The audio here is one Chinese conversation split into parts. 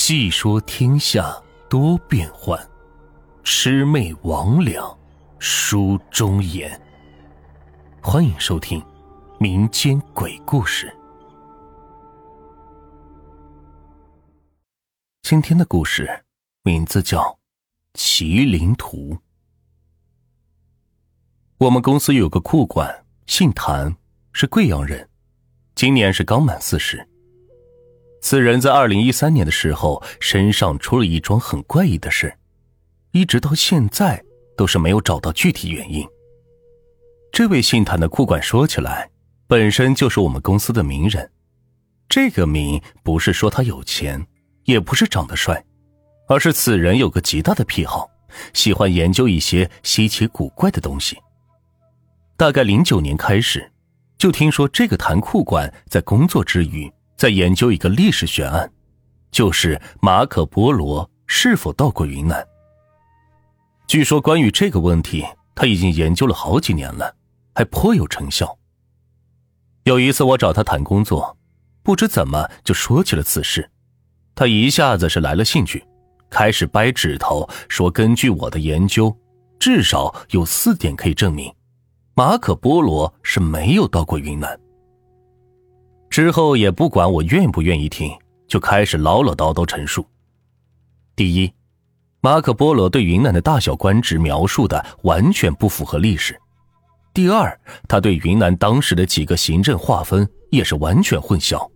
细说天下多变幻，魑魅魍魉书中言。欢迎收听民间鬼故事。今天的故事名字叫《麒麟图》。我们公司有个库管，姓谭，是贵阳人，今年是刚满四十。此人在二零一三年的时候，身上出了一桩很怪异的事，一直到现在都是没有找到具体原因。这位姓谭的库管说起来，本身就是我们公司的名人。这个名不是说他有钱，也不是长得帅，而是此人有个极大的癖好，喜欢研究一些稀奇古怪的东西。大概零九年开始，就听说这个谭库管在工作之余。在研究一个历史悬案，就是马可波罗是否到过云南。据说关于这个问题，他已经研究了好几年了，还颇有成效。有一次我找他谈工作，不知怎么就说起了此事，他一下子是来了兴趣，开始掰指头说：“根据我的研究，至少有四点可以证明，马可波罗是没有到过云南。”之后也不管我愿不愿意听，就开始唠唠叨叨陈述。第一，马可波罗对云南的大小官职描述的完全不符合历史；第二，他对云南当时的几个行政划分也是完全混淆。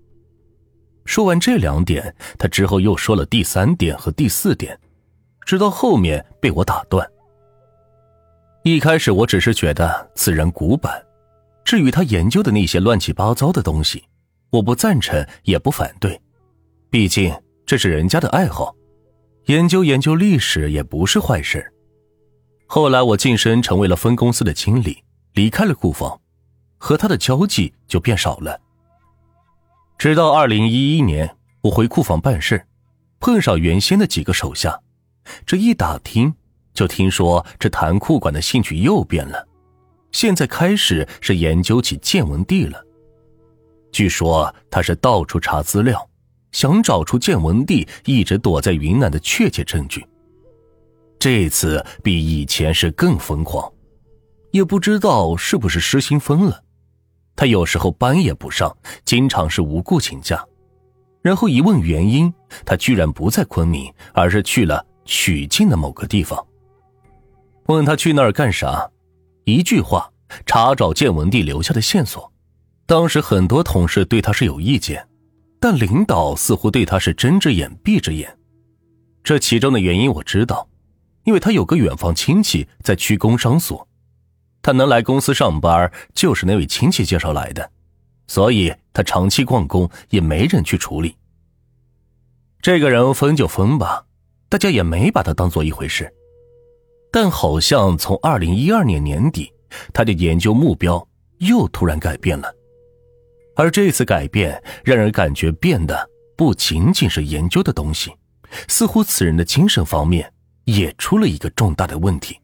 说完这两点，他之后又说了第三点和第四点，直到后面被我打断。一开始我只是觉得此人古板，至于他研究的那些乱七八糟的东西。我不赞成，也不反对，毕竟这是人家的爱好，研究研究历史也不是坏事。后来我晋升成为了分公司的经理，离开了库房，和他的交际就变少了。直到二零一一年，我回库房办事，碰上原先的几个手下，这一打听，就听说这谭库管的兴趣又变了，现在开始是研究起建文帝了。据说他是到处查资料，想找出建文帝一直躲在云南的确切证据。这次比以前是更疯狂，也不知道是不是失心疯了。他有时候班也不上，经常是无故请假。然后一问原因，他居然不在昆明，而是去了曲靖的某个地方。问他去那儿干啥？一句话：查找建文帝留下的线索。当时很多同事对他是有意见，但领导似乎对他是睁只眼闭只眼。这其中的原因我知道，因为他有个远房亲戚在区工商所，他能来公司上班就是那位亲戚介绍来的，所以他长期旷工也没人去处理。这个人分就分吧，大家也没把他当做一回事。但好像从二零一二年年底，他的研究目标又突然改变了。而这次改变让人感觉变的不仅仅是研究的东西，似乎此人的精神方面也出了一个重大的问题。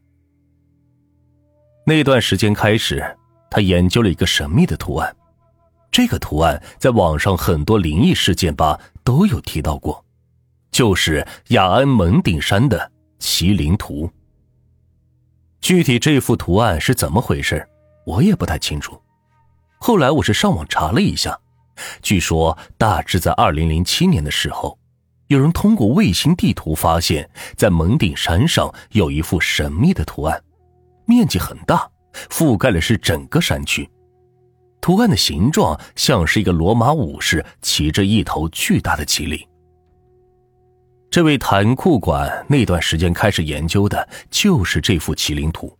那段时间开始，他研究了一个神秘的图案，这个图案在网上很多灵异事件吧都有提到过，就是雅安蒙顶山的麒麟图。具体这幅图案是怎么回事，我也不太清楚。后来我是上网查了一下，据说大致在二零零七年的时候，有人通过卫星地图发现，在蒙顶山上有一幅神秘的图案，面积很大，覆盖的是整个山区。图案的形状像是一个罗马武士骑着一头巨大的麒麟。这位谭库管那段时间开始研究的就是这幅麒麟图，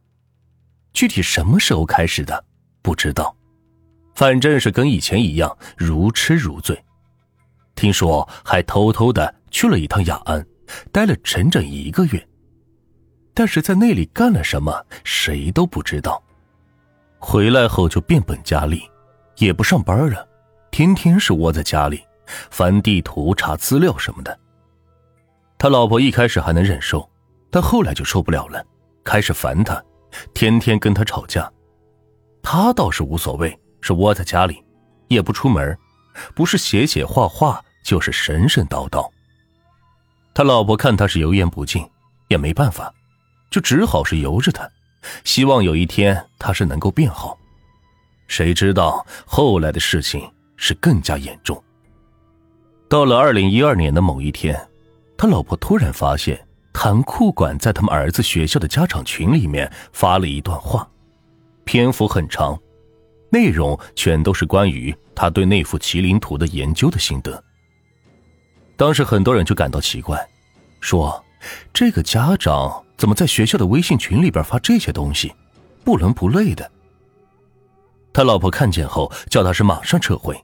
具体什么时候开始的，不知道。反正是跟以前一样如痴如醉，听说还偷偷的去了一趟雅安，待了整整一个月。但是在那里干了什么，谁都不知道。回来后就变本加厉，也不上班了，天天是窝在家里，翻地图、查资料什么的。他老婆一开始还能忍受，但后来就受不了了，开始烦他，天天跟他吵架。他倒是无所谓。是窝在家里，也不出门，不是写写画画，就是神神叨叨。他老婆看他是油盐不进，也没办法，就只好是由着他，希望有一天他是能够变好。谁知道后来的事情是更加严重。到了二零一二年的某一天，他老婆突然发现谭库管在他们儿子学校的家长群里面发了一段话，篇幅很长，内容全都是关于他对那幅麒麟图的研究的心得。当时很多人就感到奇怪，说：“这个家长怎么在学校的微信群里边发这些东西，不伦不类的？”他老婆看见后，叫他是马上撤回，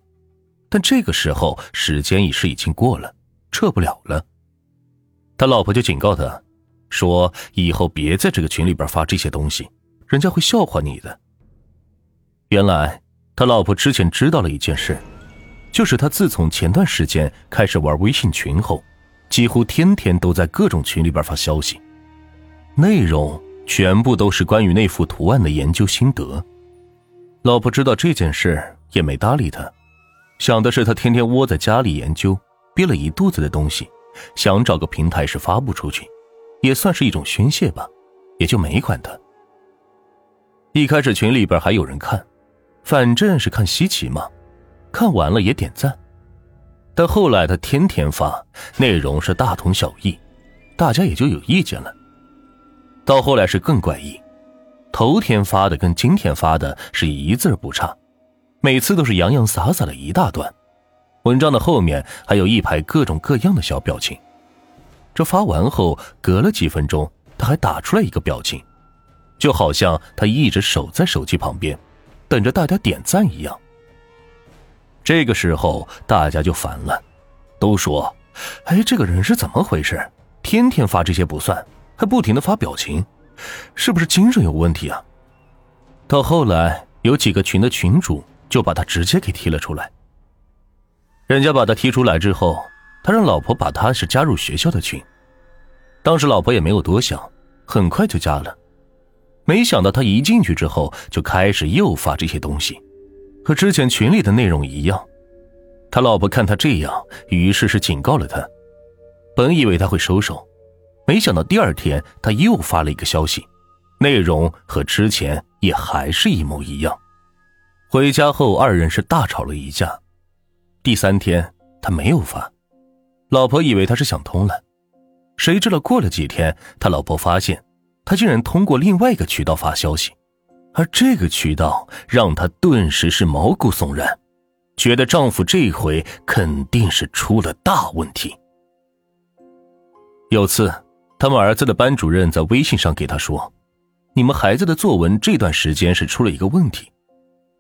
但这个时候时间已是已经过了，撤不了了。他老婆就警告他，说：“以后别在这个群里边发这些东西，人家会笑话你的。”原来他老婆之前知道了一件事。就是他自从前段时间开始玩微信群后，几乎天天都在各种群里边发消息，内容全部都是关于那幅图案的研究心得。老婆知道这件事也没搭理他，想的是他天天窝在家里研究，憋了一肚子的东西，想找个平台是发布出去，也算是一种宣泄吧，也就没管他。一开始群里边还有人看，反正是看稀奇嘛。看完了也点赞，但后来他天天发，内容是大同小异，大家也就有意见了。到后来是更怪异，头天发的跟今天发的是一字不差，每次都是洋洋洒洒的一大段，文章的后面还有一排各种各样的小表情。这发完后，隔了几分钟，他还打出来一个表情，就好像他一直守在手机旁边，等着大家点赞一样。这个时候大家就烦了，都说：“哎，这个人是怎么回事？天天发这些不算，还不停的发表情，是不是精神有问题啊？”到后来，有几个群的群主就把他直接给踢了出来。人家把他踢出来之后，他让老婆把他是加入学校的群。当时老婆也没有多想，很快就加了。没想到他一进去之后，就开始又发这些东西。和之前群里的内容一样，他老婆看他这样，于是是警告了他。本以为他会收手，没想到第二天他又发了一个消息，内容和之前也还是一模一样。回家后，二人是大吵了一架。第三天他没有发，老婆以为他是想通了，谁知道过了几天，他老婆发现他竟然通过另外一个渠道发消息。而这个渠道让她顿时是毛骨悚然，觉得丈夫这回肯定是出了大问题。有次，他们儿子的班主任在微信上给他说：“你们孩子的作文这段时间是出了一个问题。”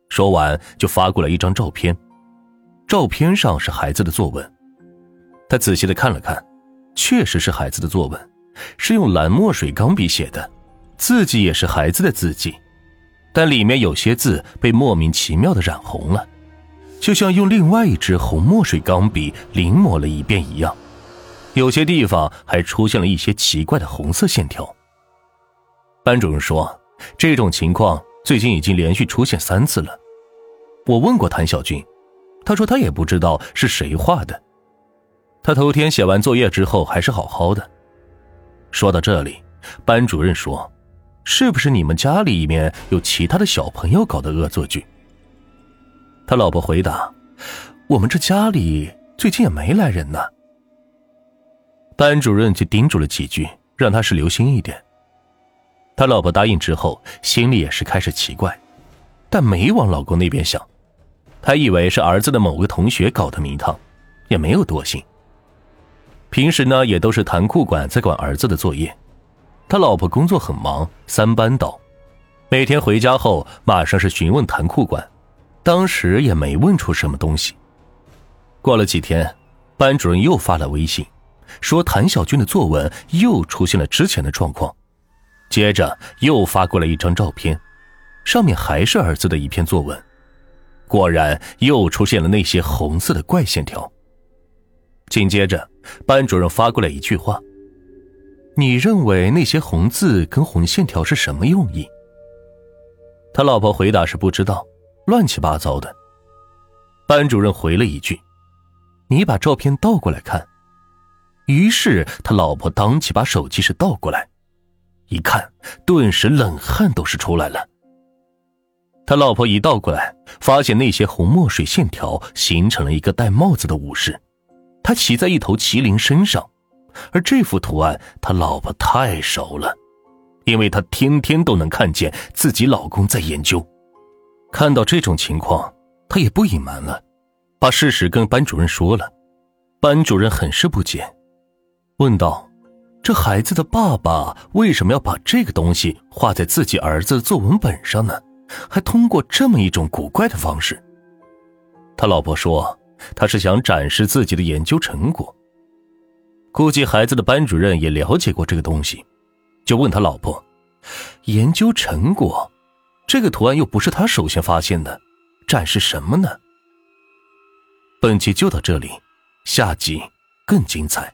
说完就发过来一张照片，照片上是孩子的作文。他仔细的看了看，确实是孩子的作文，是用蓝墨水钢笔写的，字迹也是孩子的字迹。但里面有些字被莫名其妙的染红了，就像用另外一支红墨水钢笔临摹了一遍一样。有些地方还出现了一些奇怪的红色线条。班主任说，这种情况最近已经连续出现三次了。我问过谭小军，他说他也不知道是谁画的。他头天写完作业之后还是好好的。说到这里，班主任说。是不是你们家里面有其他的小朋友搞的恶作剧？他老婆回答：“我们这家里最近也没来人呢。”班主任就叮嘱了几句，让他是留心一点。他老婆答应之后，心里也是开始奇怪，但没往老公那边想。他以为是儿子的某个同学搞的名堂，也没有多心。平时呢，也都是谭库管在管儿子的作业。他老婆工作很忙，三班倒，每天回家后马上是询问谭库管，当时也没问出什么东西。过了几天，班主任又发了微信，说谭小军的作文又出现了之前的状况，接着又发过来一张照片，上面还是儿子的一篇作文，果然又出现了那些红色的怪线条。紧接着，班主任发过来一句话。你认为那些红字跟红线条是什么用意？他老婆回答是不知道，乱七八糟的。班主任回了一句：“你把照片倒过来看。”于是他老婆当即把手机是倒过来，一看，顿时冷汗都是出来了。他老婆一倒过来，发现那些红墨水线条形成了一个戴帽子的武士，他骑在一头麒麟身上，而这幅图案他老婆太熟了，因为他天天都能看见自己老公在研究。看到这种情况，他也不隐瞒了，把事实跟班主任说了。班主任很是不解，问道：“这孩子的爸爸为什么要把这个东西画在自己儿子的作文本上呢？还通过这么一种古怪的方式？”他老婆说：“他是想展示自己的研究成果。”估计孩子的班主任也了解过这个东西，就问他老婆：“研究成果，这个图案又不是他首先发现的，展示什么呢？”本集就到这里。下集更精彩。